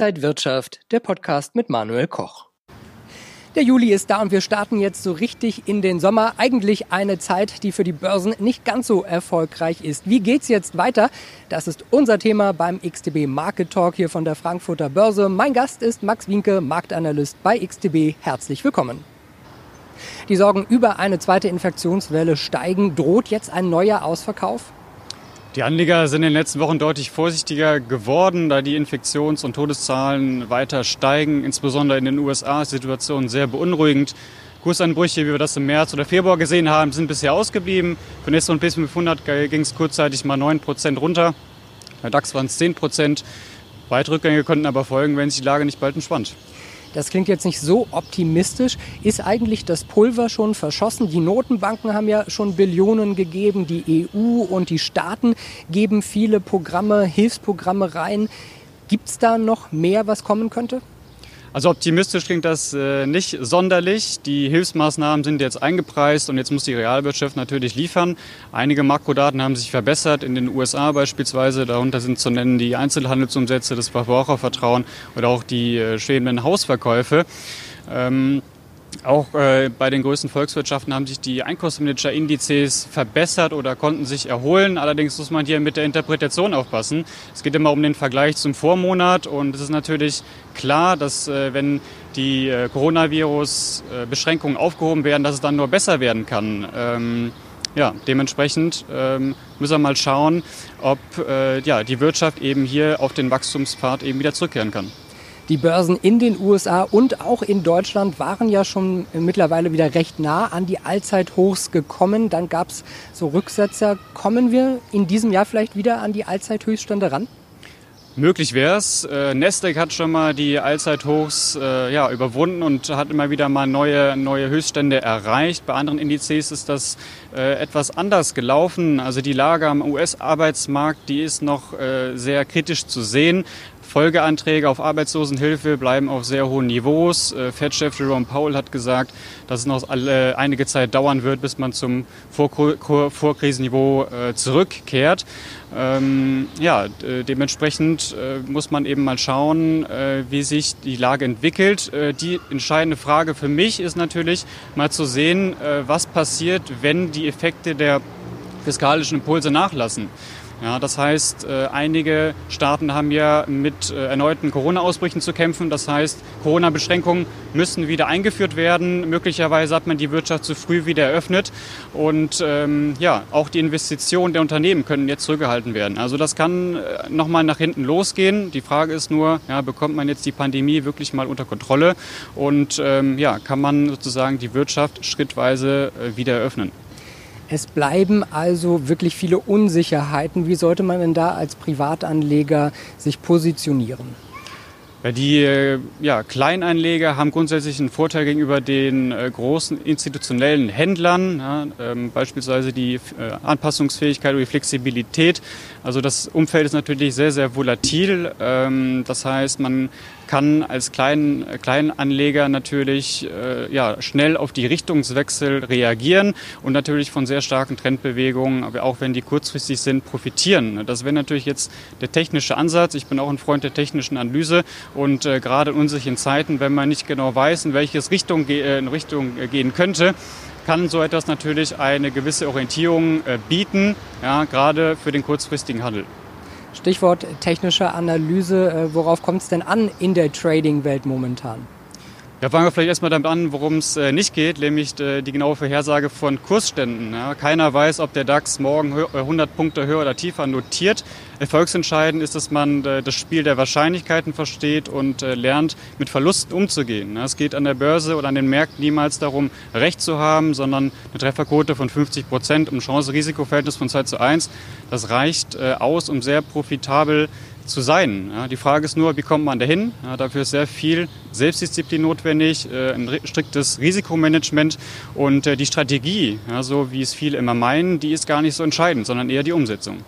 Inside Wirtschaft, der Podcast mit Manuel Koch. Der Juli ist da und wir starten jetzt so richtig in den Sommer. Eigentlich eine Zeit, die für die Börsen nicht ganz so erfolgreich ist. Wie geht's jetzt weiter? Das ist unser Thema beim XTB Market Talk hier von der Frankfurter Börse. Mein Gast ist Max Winke, Marktanalyst bei XTB. Herzlich willkommen. Die Sorgen über eine zweite Infektionswelle steigen. Droht jetzt ein neuer Ausverkauf? Die Anleger sind in den letzten Wochen deutlich vorsichtiger geworden, da die Infektions- und Todeszahlen weiter steigen. Insbesondere in den USA ist die Situation sehr beunruhigend. Kursanbrüche, wie wir das im März oder Februar gesehen haben, sind bisher ausgeblieben. Für S&P 500 ging es kurzzeitig mal 9% runter. Bei DAX waren es 10%. Weitere Rückgänge könnten aber folgen, wenn sich die Lage nicht bald entspannt. Das klingt jetzt nicht so optimistisch. Ist eigentlich das Pulver schon verschossen? Die Notenbanken haben ja schon Billionen gegeben. Die EU und die Staaten geben viele Programme, Hilfsprogramme rein. Gibt es da noch mehr, was kommen könnte? Also optimistisch klingt das äh, nicht sonderlich. Die Hilfsmaßnahmen sind jetzt eingepreist und jetzt muss die Realwirtschaft natürlich liefern. Einige Makrodaten haben sich verbessert, in den USA beispielsweise. Darunter sind zu nennen die Einzelhandelsumsätze, das Verbrauchervertrauen oder auch die äh, schwebenden Hausverkäufe. Ähm, auch äh, bei den größten Volkswirtschaften haben sich die Einkaufsmanager-Indizes verbessert oder konnten sich erholen. Allerdings muss man hier mit der Interpretation aufpassen. Es geht immer um den Vergleich zum Vormonat und es ist natürlich klar, dass äh, wenn die äh, Coronavirus-Beschränkungen aufgehoben werden, dass es dann nur besser werden kann. Ähm, ja, dementsprechend ähm, müssen wir mal schauen, ob äh, ja, die Wirtschaft eben hier auf den Wachstumspfad eben wieder zurückkehren kann. Die Börsen in den USA und auch in Deutschland waren ja schon mittlerweile wieder recht nah an die Allzeithochs gekommen. Dann gab es so Rücksetzer. Kommen wir in diesem Jahr vielleicht wieder an die Allzeithöchststände ran? Möglich wäre es. Äh, hat schon mal die Allzeithochs äh, ja, überwunden und hat immer wieder mal neue, neue Höchststände erreicht. Bei anderen Indizes ist das äh, etwas anders gelaufen. Also die Lage am US-Arbeitsmarkt, die ist noch äh, sehr kritisch zu sehen. Folgeanträge auf Arbeitslosenhilfe bleiben auf sehr hohen Niveaus. Äh, Fed-Chef Jerome Powell hat gesagt, dass es noch einige Zeit dauern wird, bis man zum Vorkrisenniveau äh, zurückkehrt. Ähm, ja, dementsprechend äh, muss man eben mal schauen, äh, wie sich die Lage entwickelt. Äh, die entscheidende Frage für mich ist natürlich mal zu sehen, äh, was passiert, wenn die Effekte der fiskalischen Impulse nachlassen. Ja, das heißt, äh, einige Staaten haben ja mit äh, erneuten Corona-Ausbrüchen zu kämpfen. Das heißt, Corona-Beschränkungen müssen wieder eingeführt werden. Möglicherweise hat man die Wirtschaft zu früh wieder eröffnet. Und ähm, ja, auch die Investitionen der Unternehmen können jetzt zurückgehalten werden. Also das kann äh, nochmal nach hinten losgehen. Die Frage ist nur, ja, bekommt man jetzt die Pandemie wirklich mal unter Kontrolle? Und ähm, ja, kann man sozusagen die Wirtschaft schrittweise wieder eröffnen? Es bleiben also wirklich viele Unsicherheiten. Wie sollte man denn da als Privatanleger sich positionieren? Ja, die äh, ja, Kleinanleger haben grundsätzlich einen Vorteil gegenüber den äh, großen institutionellen Händlern, ja, ähm, beispielsweise die äh, Anpassungsfähigkeit oder die Flexibilität. Also das Umfeld ist natürlich sehr, sehr volatil. Ähm, das heißt, man kann als kleinen, kleinen Anleger natürlich äh, ja, schnell auf die Richtungswechsel reagieren und natürlich von sehr starken Trendbewegungen, aber auch wenn die kurzfristig sind, profitieren. Das wäre natürlich jetzt der technische Ansatz. Ich bin auch ein Freund der technischen Analyse und äh, gerade in unsicheren Zeiten, wenn man nicht genau weiß, in welche Richtung, äh, in Richtung äh, gehen könnte, kann so etwas natürlich eine gewisse Orientierung äh, bieten, ja, gerade für den kurzfristigen Handel. Stichwort technische Analyse. Äh, worauf kommt es denn an in der Trading-Welt momentan? Ja, fangen wir vielleicht erstmal damit an, worum es äh, nicht geht, nämlich äh, die genaue Vorhersage von Kursständen. Ja, keiner weiß, ob der DAX morgen 100 äh, Punkte höher oder tiefer notiert. Erfolgsentscheidend ist, dass man äh, das Spiel der Wahrscheinlichkeiten versteht und äh, lernt, mit Verlusten umzugehen. Ja, es geht an der Börse oder an den Märkten niemals darum, Recht zu haben, sondern eine Trefferquote von 50 Prozent um Chance-Risiko-Verhältnis von 2 zu 1. Das reicht äh, aus, um sehr profitabel zu sein. Ja, die Frage ist nur, wie kommt man dahin? Ja, dafür ist sehr viel Selbstdisziplin notwendig, äh, ein striktes Risikomanagement und äh, die Strategie, ja, so wie es viele immer meinen, die ist gar nicht so entscheidend, sondern eher die Umsetzung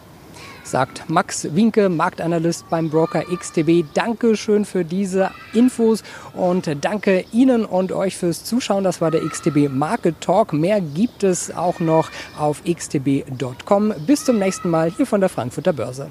sagt Max Winke, Marktanalyst beim Broker XTB. Danke schön für diese Infos und danke Ihnen und euch fürs Zuschauen. Das war der XTB Market Talk. Mehr gibt es auch noch auf xtb.com. Bis zum nächsten Mal hier von der Frankfurter Börse.